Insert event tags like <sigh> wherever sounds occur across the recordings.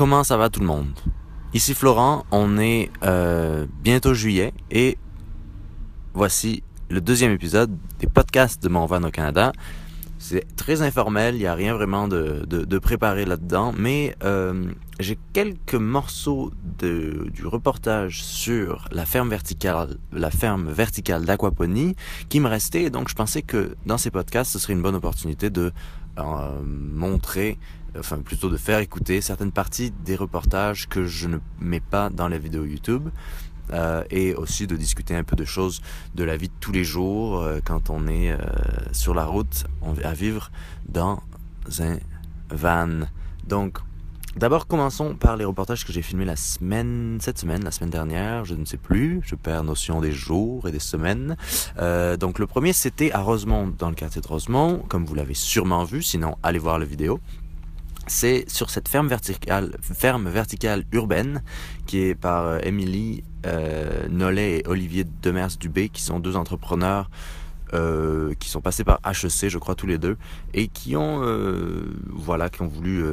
comment ça va tout le monde? Ici Florent, on est euh, bientôt juillet et voici le deuxième épisode des podcasts de Mon Van au Canada. C'est très informel, il n'y a rien vraiment de, de, préparé là-dedans, mais euh, j'ai quelques morceaux de, du reportage sur la ferme verticale, la ferme verticale d'aquaponie qui me restaient, donc je pensais que dans ces podcasts, ce serait une bonne opportunité de euh, montrer enfin plutôt de faire écouter certaines parties des reportages que je ne mets pas dans les vidéos YouTube. Euh, et aussi de discuter un peu de choses de la vie de tous les jours euh, quand on est euh, sur la route à vivre dans un van. Donc, d'abord commençons par les reportages que j'ai filmés la semaine, cette semaine, la semaine dernière, je ne sais plus, je perds notion des jours et des semaines. donc le premier c'était à Rosemont, dans le quartier de Rosemont, comme vous l'avez sûrement vu, sinon allez voir la vidéo c'est sur cette ferme verticale, urbaine qui est par euh, Émilie euh, Nollet et Olivier Demers Dubé, qui sont deux entrepreneurs euh, qui sont passés par HEC, je crois tous les deux, et qui ont voilà, qui ont voulu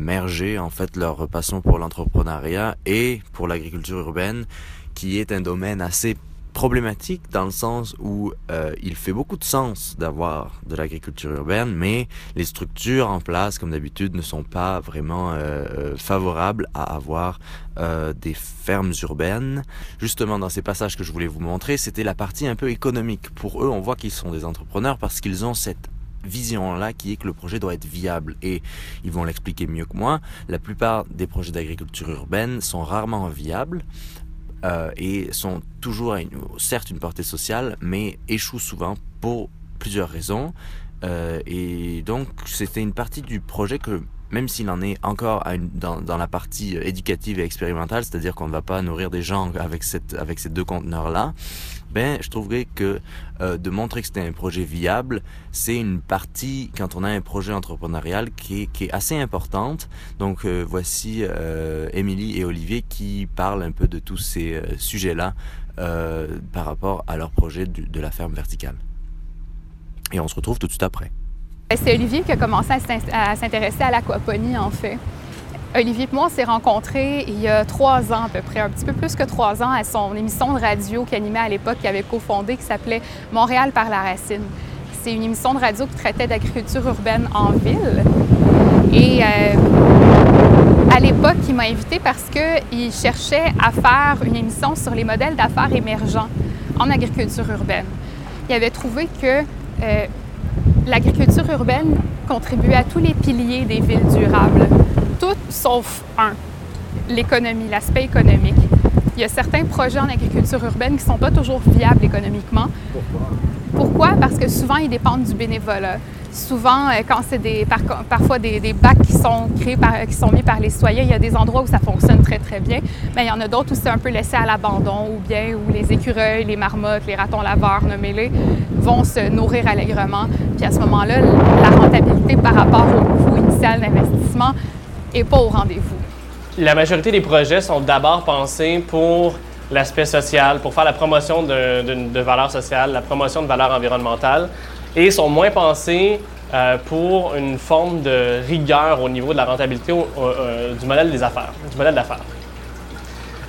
merger en fait leur passion pour l'entrepreneuriat et pour l'agriculture urbaine, qui est un domaine assez problématique dans le sens où euh, il fait beaucoup de sens d'avoir de l'agriculture urbaine, mais les structures en place, comme d'habitude, ne sont pas vraiment euh, euh, favorables à avoir des fermes urbaines. Justement, dans ces passages que je voulais vous montrer, c'était la partie un peu économique. Pour eux, on voit qu'ils sont des entrepreneurs parce qu'ils ont cette vision-là qui est que le projet doit être viable. Et ils vont l'expliquer mieux que moi. La plupart des projets d'agriculture urbaine sont rarement viables euh, et sont toujours, certes, une portée sociale, mais échouent souvent pour plusieurs raisons. Euh, et donc, c'était une partie du projet que même s'il en est encore dans, dans, la partie éducative et expérimentale, c'est-à-dire qu'on ne va pas nourrir des gens avec, cette, avec ces deux conteneurs-là, ben, je trouverais que euh, de montrer que c'était un projet viable, c'est une partie, quand on a un projet entrepreneurial, qui est, qui est assez importante. Donc, euh, voici euh, Émilie et Olivier qui parlent un peu de tous ces euh, sujets-là euh, par rapport à leur projet de la ferme verticale. Et on se retrouve tout de suite après. C'est Olivier qui a commencé à s'intéresser à l'aquaponie, en fait. Olivier et moi, on s'est rencontrés il y a trois ans à peu près, un petit peu plus que trois ans, à son émission de radio qu'il animait à l'époque, qu'il avait cofondée, qui s'appelait Montréal par la racine. C'est une émission de radio qui traitait d'agriculture urbaine en ville. Et euh, à l'époque, il m'a invité parce qu'il cherchait à faire une émission sur les modèles d'affaires émergents en agriculture urbaine. Il avait trouvé que euh, l'agriculture urbaine contribuait à tous les piliers des villes durables tout sauf un, l'économie, l'aspect économique. Il y a certains projets en agriculture urbaine qui ne sont pas toujours viables économiquement. Pourquoi? Pourquoi? Parce que souvent, ils dépendent du bénévolat. Souvent, euh, quand c'est des, parfois des, bacs qui sont créés, mis par les citoyens, il y a des endroits où ça fonctionne très, très bien, mais il y en a d'autres où c'est un peu laissé à l'abandon ou bien où les écureuils, les marmottes, les ratons laveurs, nommez-les, vont se nourrir allègrement. Puis à ce moment-là, la rentabilité par rapport au coût initial d'investissement pas au rendez-vous. La majorité des projets sont d'abord pensés pour l'aspect social, pour faire la promotion de, valeurs sociales, la promotion de valeurs environnementales, et sont moins pensés euh, pour une forme de rigueur au niveau de la rentabilité euh, du modèle des affaires, du modèle d'affaires.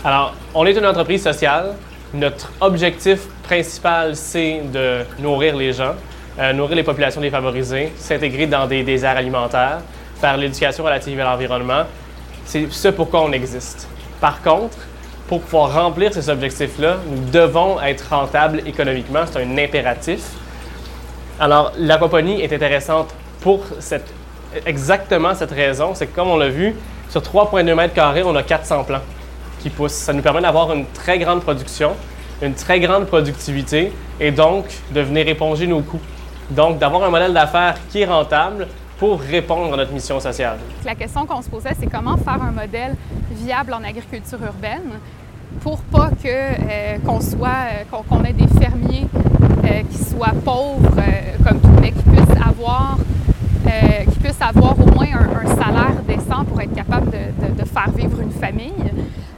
Alors, on est une entreprise sociale. Notre objectif principal, c'est de nourrir les gens, euh, nourrir les populations défavorisées, s'intégrer dans des, des aires alimentaires, faire l'éducation relative à l'environnement. C'est ce pourquoi on existe. Par contre, pour pouvoir remplir ces objectifs-là, nous devons être rentables économiquement. C'est un impératif. Alors, l'aquaponie est intéressante pour exactement cette raison. C'est que, comme on l'a vu, sur 3,2 mètres carrés, on a 400 plants qui poussent. Ça nous permet d'avoir une très grande production, une très grande productivité et donc de venir éponger nos coûts. Donc, d'avoir un modèle d'affaires qui est rentable, pour répondre à notre mission sociale. La question qu'on se posait, c'est comment faire un modèle viable en agriculture urbaine pour pas euh, qu'on soit euh, qu'on ait des fermiers qui soient pauvres comme tout, mais qui puissent avoir qui puissent avoir au moins un, salaire décent pour être capable de, faire vivre une famille.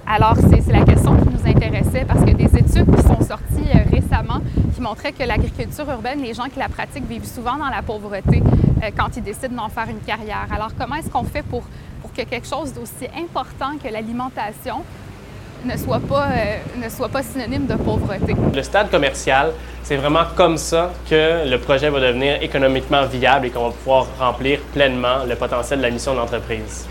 Alors c'est la question qui nous intéressait parce que des études qui sont sorties récemment qui montraient que l'agriculture urbaine, les gens qui la pratiquent vivent souvent dans la pauvreté. Euh, quand ils décident d'en faire une carrière. Alors, comment est-ce qu'on fait pour que quelque chose d'aussi important que l'alimentation ne soit pas, euh, ne soit pas synonyme de pauvreté. Le stade commercial, c'est vraiment comme ça que le projet va devenir économiquement viable et qu'on va pouvoir remplir pleinement le potentiel de la mission de l'entreprise.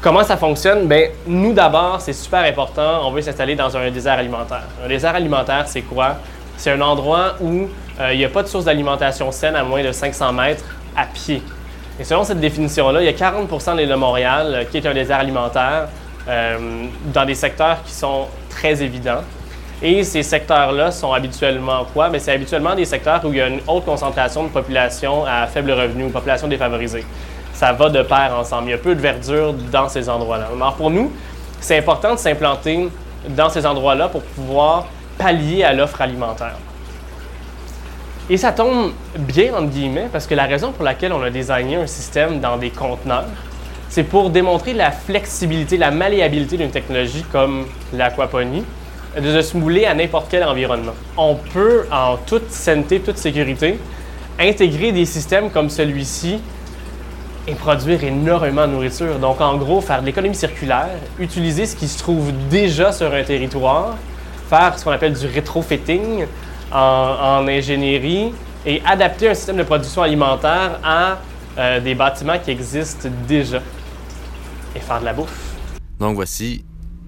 Comment ça fonctionne? Bien, nous d'abord, c'est super important, on veut s'installer dans un désert alimentaire. Un désert alimentaire, c'est quoi? C'est un endroit où euh, il n'y a pas de source d'alimentation saine à moins de 500 mètres à pied. Et selon cette définition-là, il y a 40 de l'île de Montréal euh, qui est un désert alimentaire dans des secteurs qui sont très évidents. Et ces secteurs-là sont habituellement quoi? Bien, c'est habituellement des secteurs où il y a une haute concentration de population à faible revenu, population défavorisée. Ça va de pair ensemble. Il y a peu de verdure dans ces endroits-là. Alors pour nous, c'est important de s'implanter dans ces endroits-là pour pouvoir pallier à l'offre alimentaire. Et ça tombe bien, entre guillemets, parce que la raison pour laquelle on a designé un système dans des conteneurs, c'est pour démontrer la flexibilité, la malléabilité d'une technologie comme l'aquaponie, de se mouler à n'importe quel environnement. On peut, en toute sainteté, toute sécurité, intégrer des systèmes comme celui-ci et produire énormément de nourriture. Donc, en gros, faire de l'économie circulaire, utiliser ce qui se trouve déjà sur un territoire, faire ce qu'on appelle du rétrofitting en, ingénierie et adapter un système de production alimentaire à euh, des bâtiments qui existent déjà et faire de la bouffe. Donc voici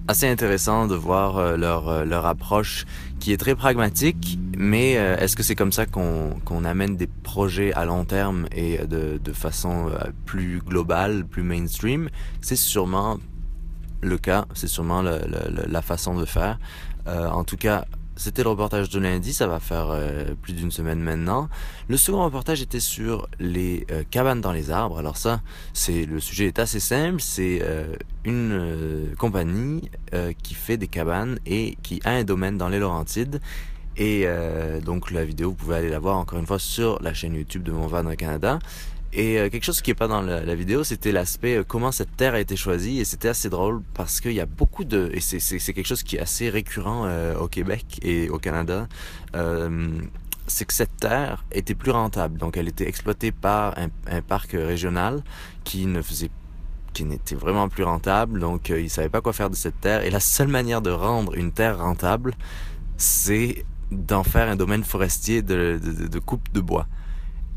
assez intéressant de voir euh, leur, euh, leur approche qui est très pragmatique, mais euh, est-ce que c'est comme ça qu'on amène des projets à long terme et de, de façon plus globale, plus mainstream? C'est sûrement le cas, c'est sûrement la façon de faire. En tout cas, c'était le reportage de lundi, ça va faire euh, plus d'une semaine maintenant. Le second reportage était sur les euh, cabanes dans les arbres. Alors ça, c'est le sujet est assez simple. C'est euh, une compagnie qui fait des cabanes et qui a un domaine dans les Laurentides. Et donc la vidéo, vous pouvez aller la voir encore une fois sur la chaîne YouTube de Mon Van Canada. Et euh, quelque chose qui est pas dans la, vidéo, c'était l'aspect euh, comment cette terre a été choisie. Et c'était assez drôle parce qu'il y a beaucoup de... Et c'est quelque chose qui est assez récurrent euh, au Québec et au Canada. Euh, c'est que cette terre était plus rentable. Donc elle était exploitée par un, un parc régional qui ne faisait qui n'était vraiment plus rentable. Donc euh, ils savaient pas quoi faire de cette terre. Et la seule manière de rendre une terre rentable, c'est d'en faire un domaine forestier de, de, de coupe de bois.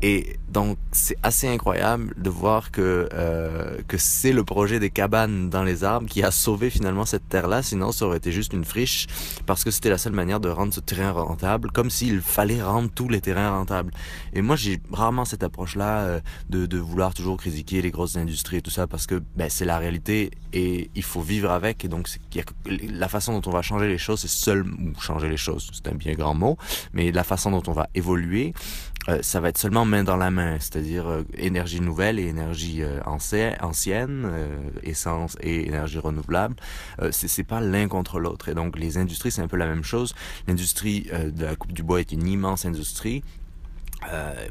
Et donc c'est assez incroyable de voir que euh, que c'est le projet des cabanes dans les arbres qui a sauvé finalement cette terre-là. Sinon, ça aurait été juste une friche parce que c'était la seule manière de rendre ce terrain rentable, comme s'il fallait rendre tous les terrains rentables. Et moi, j'ai rarement cette approche-là euh, de, de vouloir toujours critiquer les grosses industries et tout ça parce que ben, c'est la réalité et il faut vivre avec. Et donc y a, la façon dont on va changer les choses, c'est seul ou changer les choses, c'est un bien grand mot, mais la façon dont on va évoluer, euh, ça va être seulement main dans la main, c'est-à-dire euh, énergie nouvelle et énergie euh, ancienne, euh, essence et énergie renouvelable. Euh, c'est pas l'un contre l'autre. Et donc les industries, c'est un peu la même chose. L'industrie euh, de la coupe du bois est une immense industrie.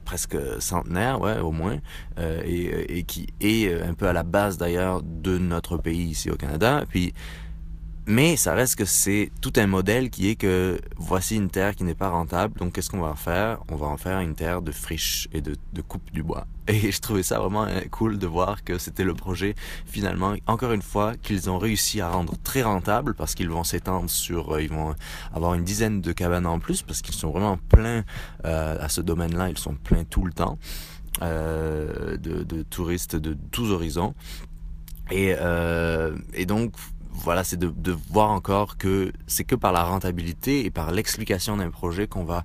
Presque centenaire, ouais, au moins, et, et, qui est un peu à la base d'ailleurs de notre pays ici au Canada. Puis mais ça reste que c'est tout un modèle qui est que voici une terre qui n'est pas rentable, donc qu'est-ce qu'on va en faire? On va en faire une terre de friche et de, de coupe du bois. <laughs> Et je trouvais ça vraiment euh, cool de voir que c'était le projet, finalement, encore une fois, qu'ils ont réussi à rendre très rentable parce qu'ils vont s'étendre sur, euh, ils vont avoir une dizaine de cabanes en plus parce qu'ils sont vraiment pleins euh, à ce domaine-là, ils sont pleins tout le temps euh, de, de touristes de tous horizons. Et, euh, et donc, voilà, c'est de, de, voir encore que c'est que par la rentabilité et par l'explication d'un projet qu'on va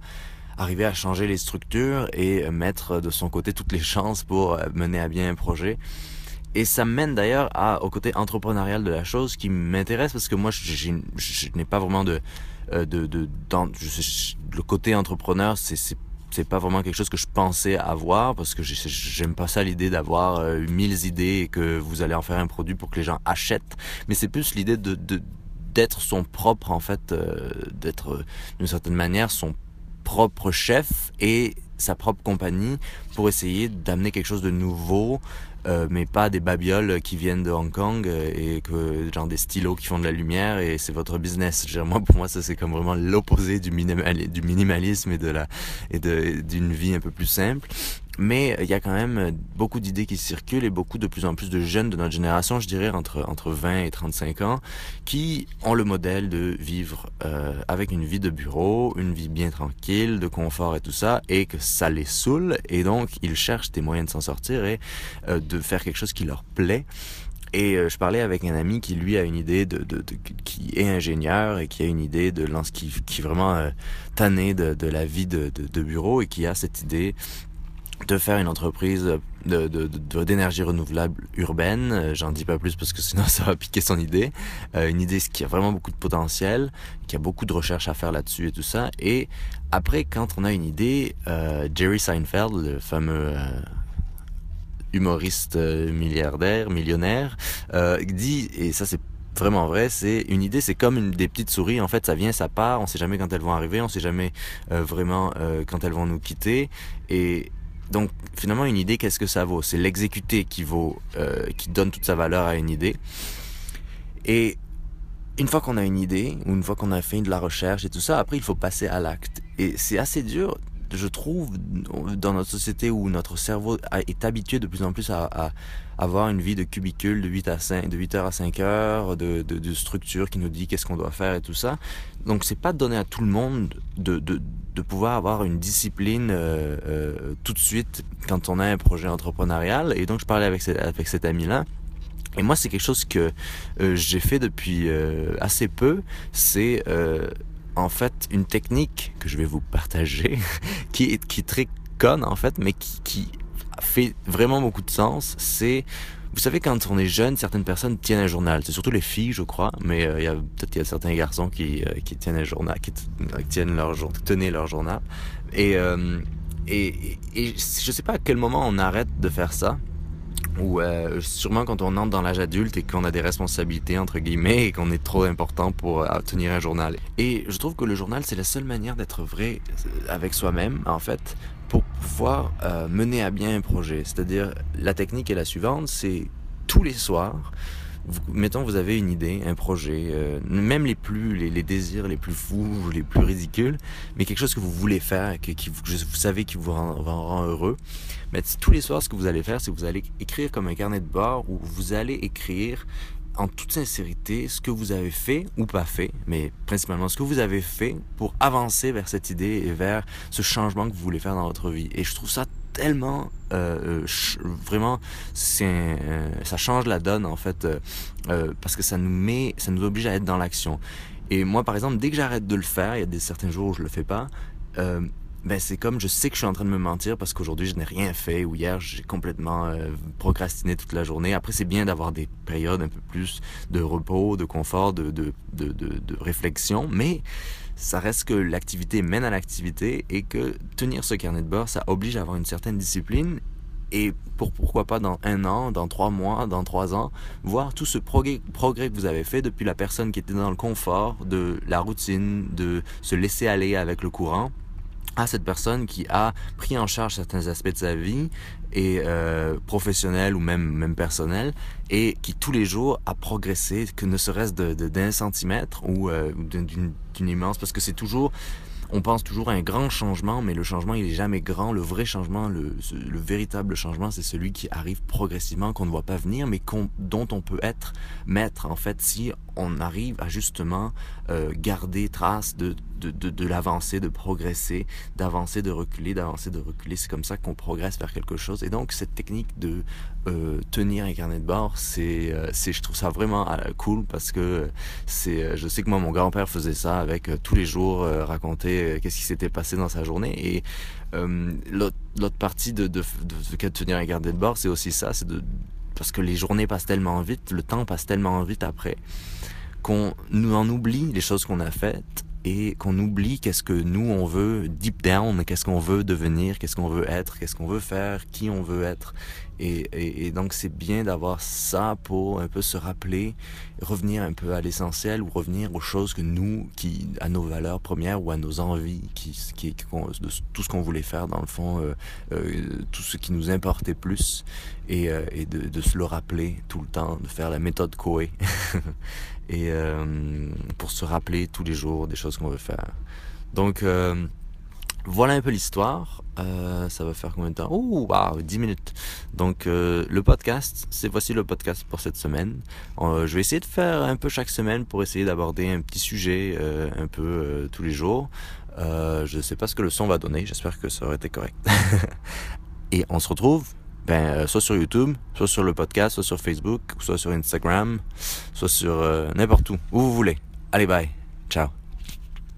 arriver à changer les structures et mettre de son côté toutes les chances pour mener à bien un projet. Et ça mène d'ailleurs au côté entrepreneurial de la chose qui m'intéresse parce que moi, je, n'ai pas vraiment de, de, de, dans, le côté entrepreneur, c'est pas vraiment quelque chose que je pensais avoir parce que j'aime pas ça l'idée d'avoir euh, mille idées et que vous allez en faire un produit pour que les gens achètent. Mais c'est plus l'idée de d'être son propre en fait euh, d'être euh, d'une certaine manière son propre chef et sa propre compagnie pour essayer d'amener quelque chose de nouveau euh, mais pas des babioles qui viennent de Hong Kong euh, et que genre des stylos qui font de la lumière et c'est votre business. Genre, moi pour moi ça c'est comme vraiment l'opposé du, minimali du minimalisme et de la et d'une vie un peu plus simple. Mais il y a quand même beaucoup d'idées qui circulent et beaucoup de plus en plus de jeunes de notre génération, je dirais entre, entre 20 et 35 ans, qui ont le modèle de vivre euh, avec une vie de bureau, une vie bien tranquille, de confort et tout ça, et que ça les saoule, et donc ils cherchent des moyens de s'en sortir et euh, de faire quelque chose qui leur plaît. Et euh, je parlais avec un ami qui lui a une idée de, qui est ingénieur et qui a une idée de lance qui, est vraiment euh, tanné de, la vie de bureau et qui a cette idée de faire une entreprise de, de, de, d'énergie renouvelable urbaine. Euh, j'en dis pas plus parce que sinon <laughs> ça va piquer son idée. Euh, une idée qui a vraiment beaucoup de potentiel, qui a beaucoup de recherches à faire là-dessus et tout ça. Et après, quand on a une idée, euh, Jerry Seinfeld, le fameux euh, humoriste euh, milliardaire, millionnaire, dit, et ça c'est vraiment vrai, c'est une idée, c'est comme une des petites souris, en fait, ça vient, ça part, on sait jamais quand elles vont arriver, on sait jamais vraiment quand elles vont nous quitter, et donc finalement une idée, qu'est-ce que ça vaut? C'est l'exécuter qui vaut, euh, qui donne toute sa valeur à une idée, et une fois qu'on a une idée, ou une fois qu'on a fait de la recherche et tout ça, après il faut passer à l'acte, et c'est assez dur je trouve, dans notre société où notre cerveau est habitué de plus en plus à, avoir une vie de cubicule de 8 à 5, de 8 heures à 5 heures, de, structure qui nous dit qu'est-ce qu'on doit faire et tout ça. Donc, c'est pas donné à tout le monde de, de, de pouvoir avoir une discipline euh, euh, tout de suite quand on a un projet entrepreneurial. Et donc, je parlais avec, avec cet ami-là. Et moi, c'est quelque chose que euh, j'ai fait depuis assez peu. C'est en fait une technique que je vais vous partager, <laughs> qui est, qui très conne en fait, mais qui, qui fait vraiment beaucoup de sens. C'est vous savez, quand on est jeune, certaines personnes tiennent un journal. C'est surtout les filles, je crois, mais euh, il y a peut-être il y a certains garçons qui, euh, qui tiennent un journal, qui, qui tiennent leur tenaient leur journal. Et, euh, et, et, et je sais pas à quel moment on arrête de faire ça ou euh, sûrement quand on entre dans l'âge adulte et qu'on a des responsabilités entre guillemets et qu'on est trop important pour euh, tenir un journal. Et je trouve que le journal c'est la seule manière d'être vrai avec soi-même en fait pour pouvoir euh, mener à bien un projet. C'est-à-dire la technique est la suivante, c'est tous les soirs vous, mettons vous avez une idée, un projet, euh, même les plus les, désirs les plus fous, les plus ridicules, mais quelque chose que vous voulez faire, que, qui, vous, savez qui vous rend, rend, rend heureux. Mais tous les soirs, ce que vous allez faire, c'est que vous allez écrire comme un carnet de bord où vous allez écrire en toute sincérité ce que vous avez fait ou pas fait, mais principalement ce que vous avez fait pour avancer vers cette idée et vers ce changement que vous voulez faire dans votre vie. Et je trouve ça tellement euh, vraiment c'est euh, ça change la donne en fait euh, euh, parce que ça nous met ça nous oblige à être dans l'action. Et moi par exemple dès que j'arrête de le faire il y a des certains jours où je le fais pas euh, ben c'est comme je sais que je suis en train de me mentir parce qu'aujourd'hui je n'ai rien fait ou hier j'ai complètement euh, procrastiné toute la journée. Après c'est bien d'avoir des périodes un peu plus de repos, de confort, de, de, de, de, réflexion, mais ça reste que l'activité mène à l'activité et que tenir ce carnet de bord, ça oblige à avoir une certaine discipline. Et pour pourquoi pas dans un an, dans trois mois, dans trois ans, voir tout ce progrès que vous avez fait depuis la personne qui était dans le confort, de la routine, de se laisser aller avec le courant à cette personne qui a pris en charge certains aspects de sa vie et euh, ou même même personnel et qui tous les jours a progressé que ne serait-ce de d'un centimètre ou euh, d'une immense parce que c'est toujours on pense toujours à un grand changement, mais le changement, il est jamais grand. Le vrai changement, le, le véritable changement, c'est celui qui arrive progressivement, qu'on ne voit pas venir, mais dont on peut être maître, en fait, si on arrive à justement euh, garder trace de, de, de, de l'avancée, de progresser, d'avancer, de reculer, d'avancer, de reculer. C'est comme ça qu'on progresse vers quelque chose. Et donc, cette technique de euh, tenir un carnet de bord, c'est, euh, je trouve ça vraiment cool parce que c'est, je sais que moi, mon grand-père faisait ça avec tous les jours, raconter qu'est-ce qui s'était passé dans sa journée. Et euh, l'autre, partie de, de, de, de, tenir un carnet de bord, c'est aussi ça, c'est de parce que les journées passent tellement vite, le temps passe tellement vite après, qu'on nous en oublie les choses qu'on a faites et qu'on oublie qu'est-ce que nous on veut deep down, qu'est-ce qu'on veut devenir, qu'est-ce qu'on veut être, qu'est-ce qu'on veut faire, qui on veut être. Et, et, et donc c'est bien d'avoir ça pour un peu se rappeler, revenir un peu à l'essentiel ou revenir aux choses que nous, qui à nos valeurs premières ou à nos envies, qui, qui, de tout ce qu'on voulait faire dans le fond, euh, euh, tout ce qui nous importait plus, et, euh, et de, de, se le rappeler tout le temps, de faire la méthode Coe, <laughs> et euh, pour se rappeler tous les jours des choses qu'on veut faire. Donc euh, Voilà un peu l'histoire. Euh, ça va faire combien de temps? Oh, wow, 10 minutes. Donc, le podcast, c'est voici le podcast pour cette semaine. Je vais essayer de faire un peu chaque semaine pour essayer d'aborder un petit sujet un peu tous les jours. Je ne sais pas ce que le son va donner. J'espère que ça aurait été correct. <laughs> Et on se retrouve ben, euh, soit sur YouTube, soit sur le podcast, soit sur Facebook, soit sur Instagram, soit sur euh, n'importe où, où vous voulez. Allez, bye. Ciao.